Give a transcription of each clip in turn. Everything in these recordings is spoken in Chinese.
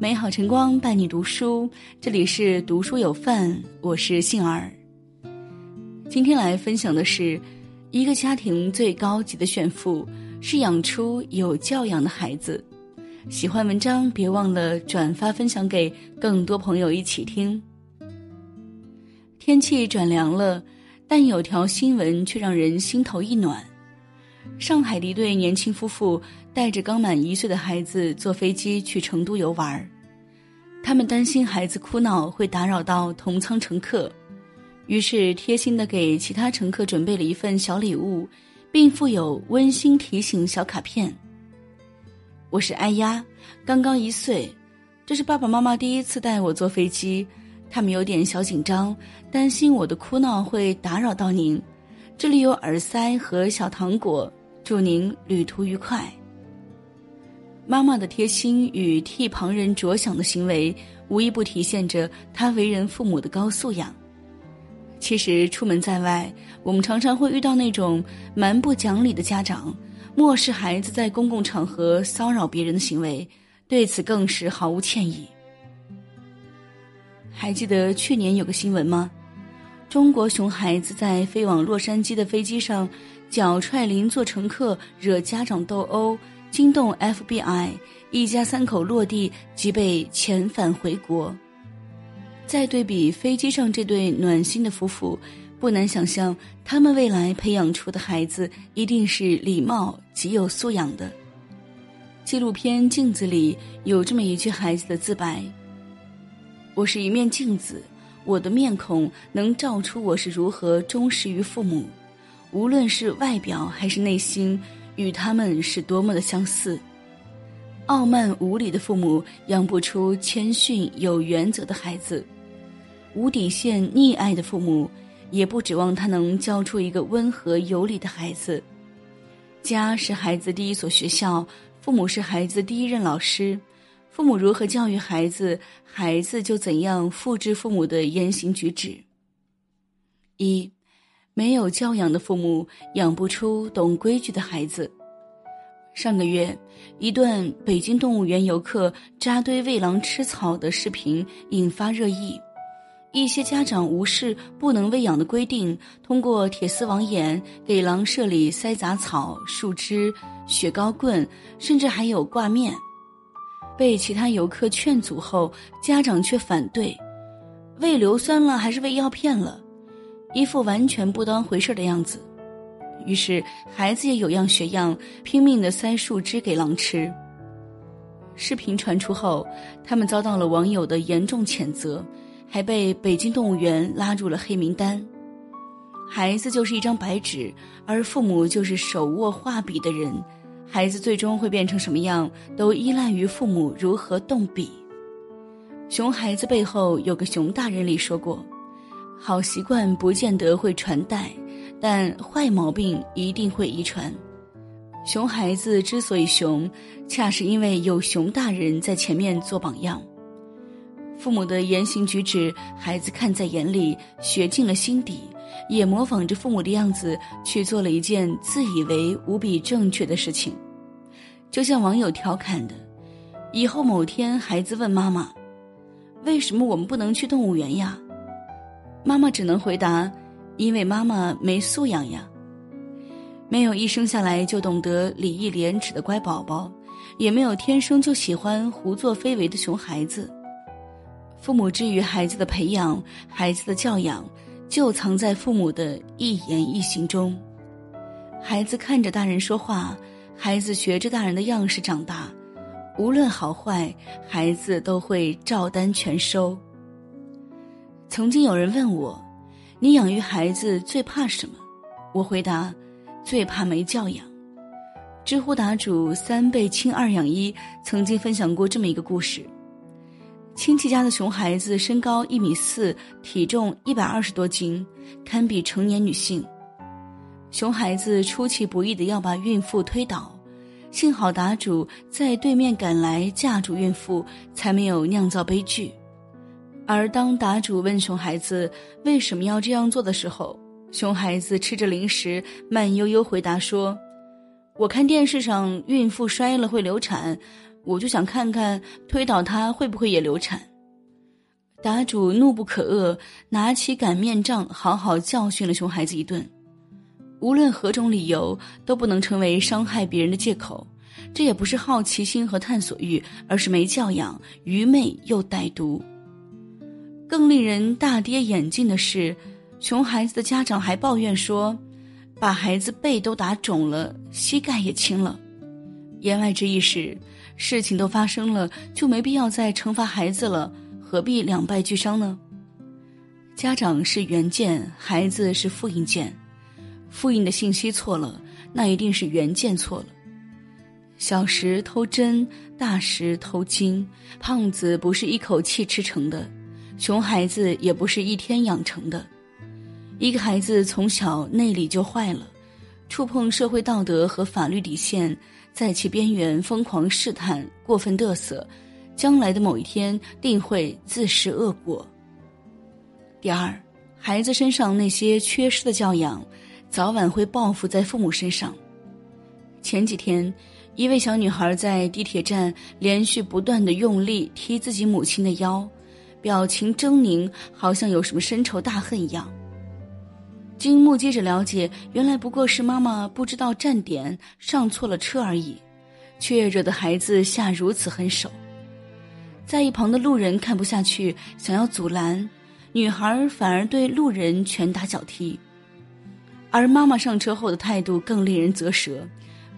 美好晨光伴你读书，这里是读书有范，我是杏儿。今天来分享的是，一个家庭最高级的炫富是养出有教养的孩子。喜欢文章，别忘了转发分享给更多朋友一起听。天气转凉了，但有条新闻却让人心头一暖。上海的一对年轻夫妇带着刚满一岁的孩子坐飞机去成都游玩，他们担心孩子哭闹会打扰到同舱乘客，于是贴心的给其他乘客准备了一份小礼物，并附有温馨提醒小卡片。我是艾丫，刚刚一岁，这是爸爸妈妈第一次带我坐飞机，他们有点小紧张，担心我的哭闹会打扰到您。这里有耳塞和小糖果。祝您旅途愉快。妈妈的贴心与替旁人着想的行为，无一不体现着她为人父母的高素养。其实出门在外，我们常常会遇到那种蛮不讲理的家长，漠视孩子在公共场合骚扰别人的行为，对此更是毫无歉意。还记得去年有个新闻吗？中国熊孩子在飞往洛杉矶的飞机上。脚踹邻座乘客，惹家长斗殴，惊动 FBI，一家三口落地即被遣返回国。再对比飞机上这对暖心的夫妇，不难想象他们未来培养出的孩子一定是礼貌、极有素养的。纪录片《镜子》里有这么一句孩子的自白：“我是一面镜子，我的面孔能照出我是如何忠实于父母。”无论是外表还是内心，与他们是多么的相似。傲慢无礼的父母养不出谦逊有原则的孩子，无底线溺爱的父母也不指望他能教出一个温和有礼的孩子。家是孩子第一所学校，父母是孩子第一任老师。父母如何教育孩子，孩子就怎样复制父母的言行举止。一。没有教养的父母养不出懂规矩的孩子。上个月，一段北京动物园游客扎堆喂狼吃草的视频引发热议。一些家长无视不能喂养的规定，通过铁丝网眼给狼舍里塞杂草、树枝、雪糕棍，甚至还有挂面。被其他游客劝阻后，家长却反对：喂硫酸了还是喂药片了？一副完全不当回事的样子，于是孩子也有样学样，拼命的塞树枝给狼吃。视频传出后，他们遭到了网友的严重谴责，还被北京动物园拉入了黑名单。孩子就是一张白纸，而父母就是手握画笔的人，孩子最终会变成什么样，都依赖于父母如何动笔。熊孩子背后有个熊大人里说过。好习惯不见得会传代，但坏毛病一定会遗传。熊孩子之所以熊，恰是因为有熊大人在前面做榜样。父母的言行举止，孩子看在眼里，学进了心底，也模仿着父母的样子去做了一件自以为无比正确的事情。就像网友调侃的：“以后某天孩子问妈妈，为什么我们不能去动物园呀？”妈妈只能回答：“因为妈妈没素养呀。”没有一生下来就懂得礼义廉耻的乖宝宝，也没有天生就喜欢胡作非为的熊孩子。父母至于孩子的培养、孩子的教养，就藏在父母的一言一行中。孩子看着大人说话，孩子学着大人的样式长大，无论好坏，孩子都会照单全收。曾经有人问我：“你养育孩子最怕什么？”我回答：“最怕没教养。”知乎答主三倍亲二养一曾经分享过这么一个故事：亲戚家的熊孩子身高一米四，体重一百二十多斤，堪比成年女性。熊孩子出其不意的要把孕妇推倒，幸好答主在对面赶来架住孕妇，才没有酿造悲剧。而当答主问熊孩子为什么要这样做的时候，熊孩子吃着零食，慢悠悠回答说：“我看电视上孕妇摔了会流产，我就想看看推倒他会不会也流产。答主怒不可遏，拿起擀面杖，好好教训了熊孩子一顿。无论何种理由，都不能成为伤害别人的借口。这也不是好奇心和探索欲，而是没教养、愚昧又歹毒。更令人大跌眼镜的是，熊孩子的家长还抱怨说，把孩子背都打肿了，膝盖也青了。言外之意是，事情都发生了，就没必要再惩罚孩子了。何必两败俱伤呢？家长是原件，孩子是复印件，复印的信息错了，那一定是原件错了。小时偷针，大时偷金。胖子不是一口气吃成的，熊孩子也不是一天养成的。一个孩子从小内里就坏了，触碰社会道德和法律底线，在其边缘疯狂试探、过分嘚瑟。将来的某一天定会自食恶果。第二，孩子身上那些缺失的教养，早晚会报复在父母身上。前几天，一位小女孩在地铁站连续不断的用力踢自己母亲的腰，表情狰狞，好像有什么深仇大恨一样。经目击者了解，原来不过是妈妈不知道站点上错了车而已，却惹得孩子下如此狠手。在一旁的路人看不下去，想要阻拦，女孩反而对路人拳打脚踢。而妈妈上车后的态度更令人啧舌，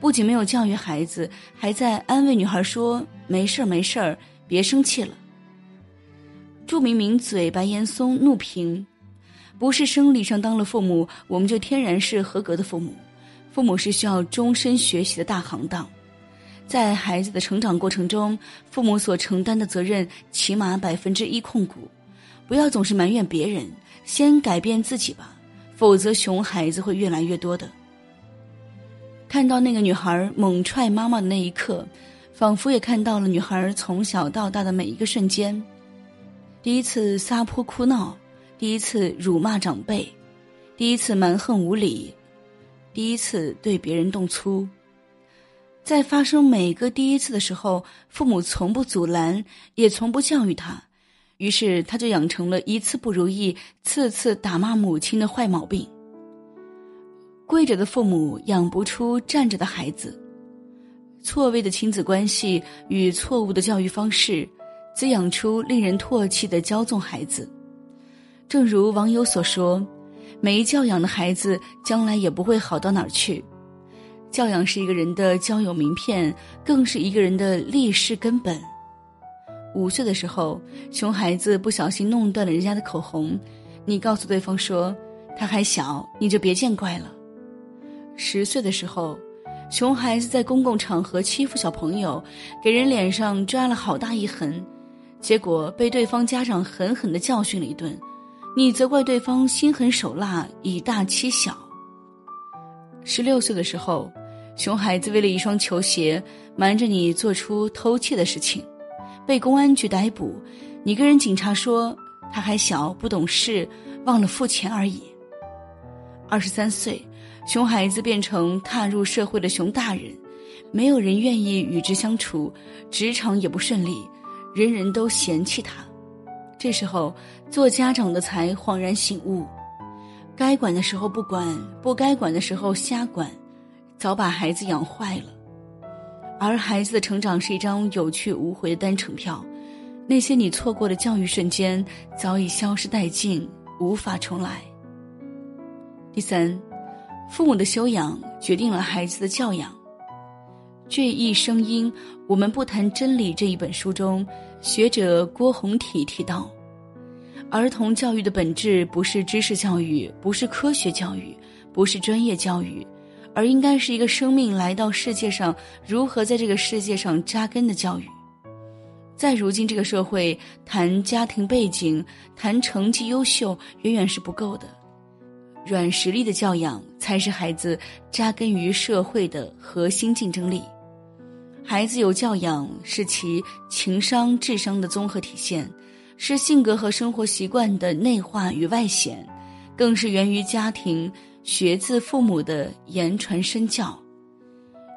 不仅没有教育孩子，还在安慰女孩说：“没事儿，没事儿，别生气了。”著名名嘴白岩松怒评：“不是生理上当了父母，我们就天然是合格的父母，父母是需要终身学习的大行当。”在孩子的成长过程中，父母所承担的责任起码百分之一控股，不要总是埋怨别人，先改变自己吧，否则熊孩子会越来越多的。看到那个女孩猛踹妈妈的那一刻，仿佛也看到了女孩从小到大的每一个瞬间：第一次撒泼哭闹，第一次辱骂长辈，第一次蛮横无理，第一次对别人动粗。在发生每个第一次的时候，父母从不阻拦，也从不教育他，于是他就养成了一次不如意，次次打骂母亲的坏毛病。跪着的父母养不出站着的孩子，错位的亲子关系与错误的教育方式，滋养出令人唾弃的骄纵孩子。正如网友所说：“没教养的孩子，将来也不会好到哪儿去。”教养是一个人的交友名片，更是一个人的立世根本。五岁的时候，熊孩子不小心弄断了人家的口红，你告诉对方说他还小，你就别见怪了。十岁的时候，熊孩子在公共场合欺负小朋友，给人脸上抓了好大一痕，结果被对方家长狠狠的教训了一顿，你责怪对方心狠手辣，以大欺小。十六岁的时候。熊孩子为了一双球鞋，瞒着你做出偷窃的事情，被公安局逮捕。你跟人警察说他还小不懂事，忘了付钱而已。二十三岁，熊孩子变成踏入社会的熊大人，没有人愿意与之相处，职场也不顺利，人人都嫌弃他。这时候，做家长的才恍然醒悟：该管的时候不管，不该管的时候瞎管。早把孩子养坏了，而孩子的成长是一张有去无回的单程票，那些你错过的教育瞬间早已消失殆尽，无法重来。第三，父母的修养决定了孩子的教养。《这一声音》我们不谈真理这一本书中，学者郭宏体提到，儿童教育的本质不是知识教育，不是科学教育，不是专业教育。而应该是一个生命来到世界上，如何在这个世界上扎根的教育。在如今这个社会，谈家庭背景、谈成绩优秀，远远是不够的。软实力的教养，才是孩子扎根于社会的核心竞争力。孩子有教养，是其情商、智商的综合体现，是性格和生活习惯的内化与外显，更是源于家庭。学自父母的言传身教，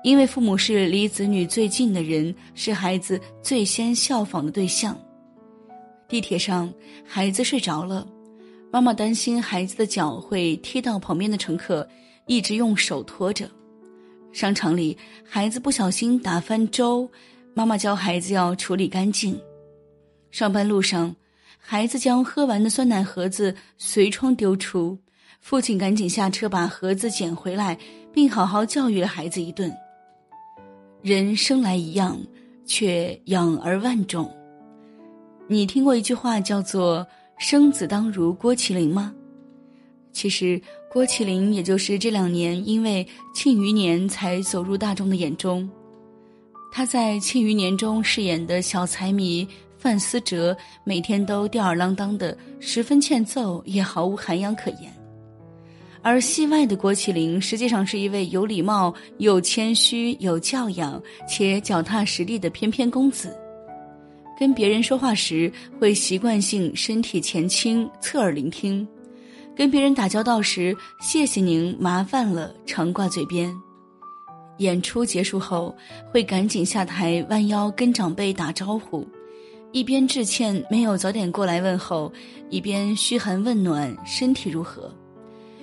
因为父母是离子女最近的人，是孩子最先效仿的对象。地铁上，孩子睡着了，妈妈担心孩子的脚会踢到旁边的乘客，一直用手托着。商场里，孩子不小心打翻粥，妈妈教孩子要处理干净。上班路上，孩子将喝完的酸奶盒子随窗丢出，父亲赶紧下车把盒子捡回来，并好好教育了孩子一顿。人生来一样，却养儿万种。你听过一句话叫做“生子当如郭麒麟”吗？其实，郭麒麟也就是这两年因为《庆余年》才走入大众的眼中。他在《庆余年》中饰演的小财迷范思哲，每天都吊儿郎当的，十分欠揍，也毫无涵养可言。而戏外的郭麒麟实际上是一位有礼貌、有谦虚、有教养且脚踏实地的翩翩公子。跟别人说话时，会习惯性身体前倾，侧耳聆听；跟别人打交道时，谢谢您，麻烦了，常挂嘴边。演出结束后，会赶紧下台，弯腰跟长辈打招呼，一边致歉没有早点过来问候，一边嘘寒问暖，身体如何？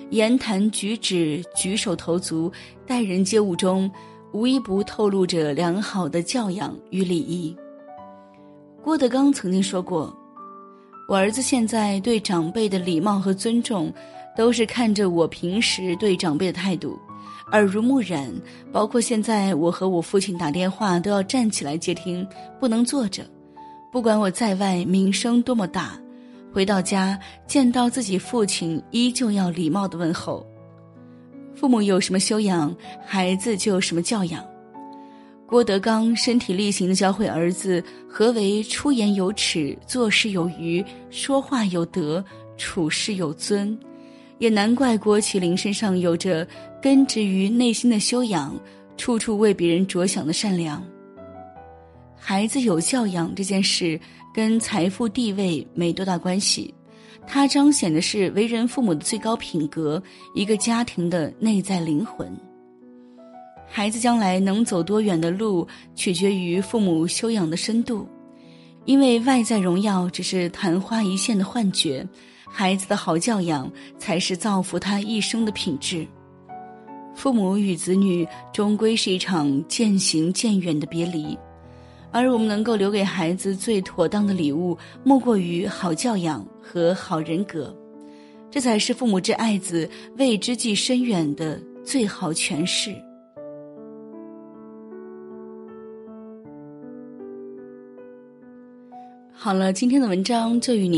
言谈举止、举手投足、待人接物中，无一不透露着良好的教养与礼仪。郭德纲曾经说过：“我儿子现在对长辈的礼貌和尊重，都是看着我平时对长辈的态度，耳濡目染。包括现在我和我父亲打电话都要站起来接听，不能坐着。不管我在外名声多么大，回到家见到自己父亲，依旧要礼貌的问候。父母有什么修养，孩子就有什么教养。”郭德纲身体力行的教会儿子何为出言有尺、做事有余、说话有德、处事有尊，也难怪郭麒麟身上有着根植于内心的修养，处处为别人着想的善良。孩子有教养这件事跟财富地位没多大关系，它彰显的是为人父母的最高品格，一个家庭的内在灵魂。孩子将来能走多远的路，取决于父母修养的深度，因为外在荣耀只是昙花一现的幻觉，孩子的好教养才是造福他一生的品质。父母与子女终归是一场渐行渐远的别离，而我们能够留给孩子最妥当的礼物，莫过于好教养和好人格，这才是父母之爱子、为之计深远的最好诠释。好了，今天的文章就与你。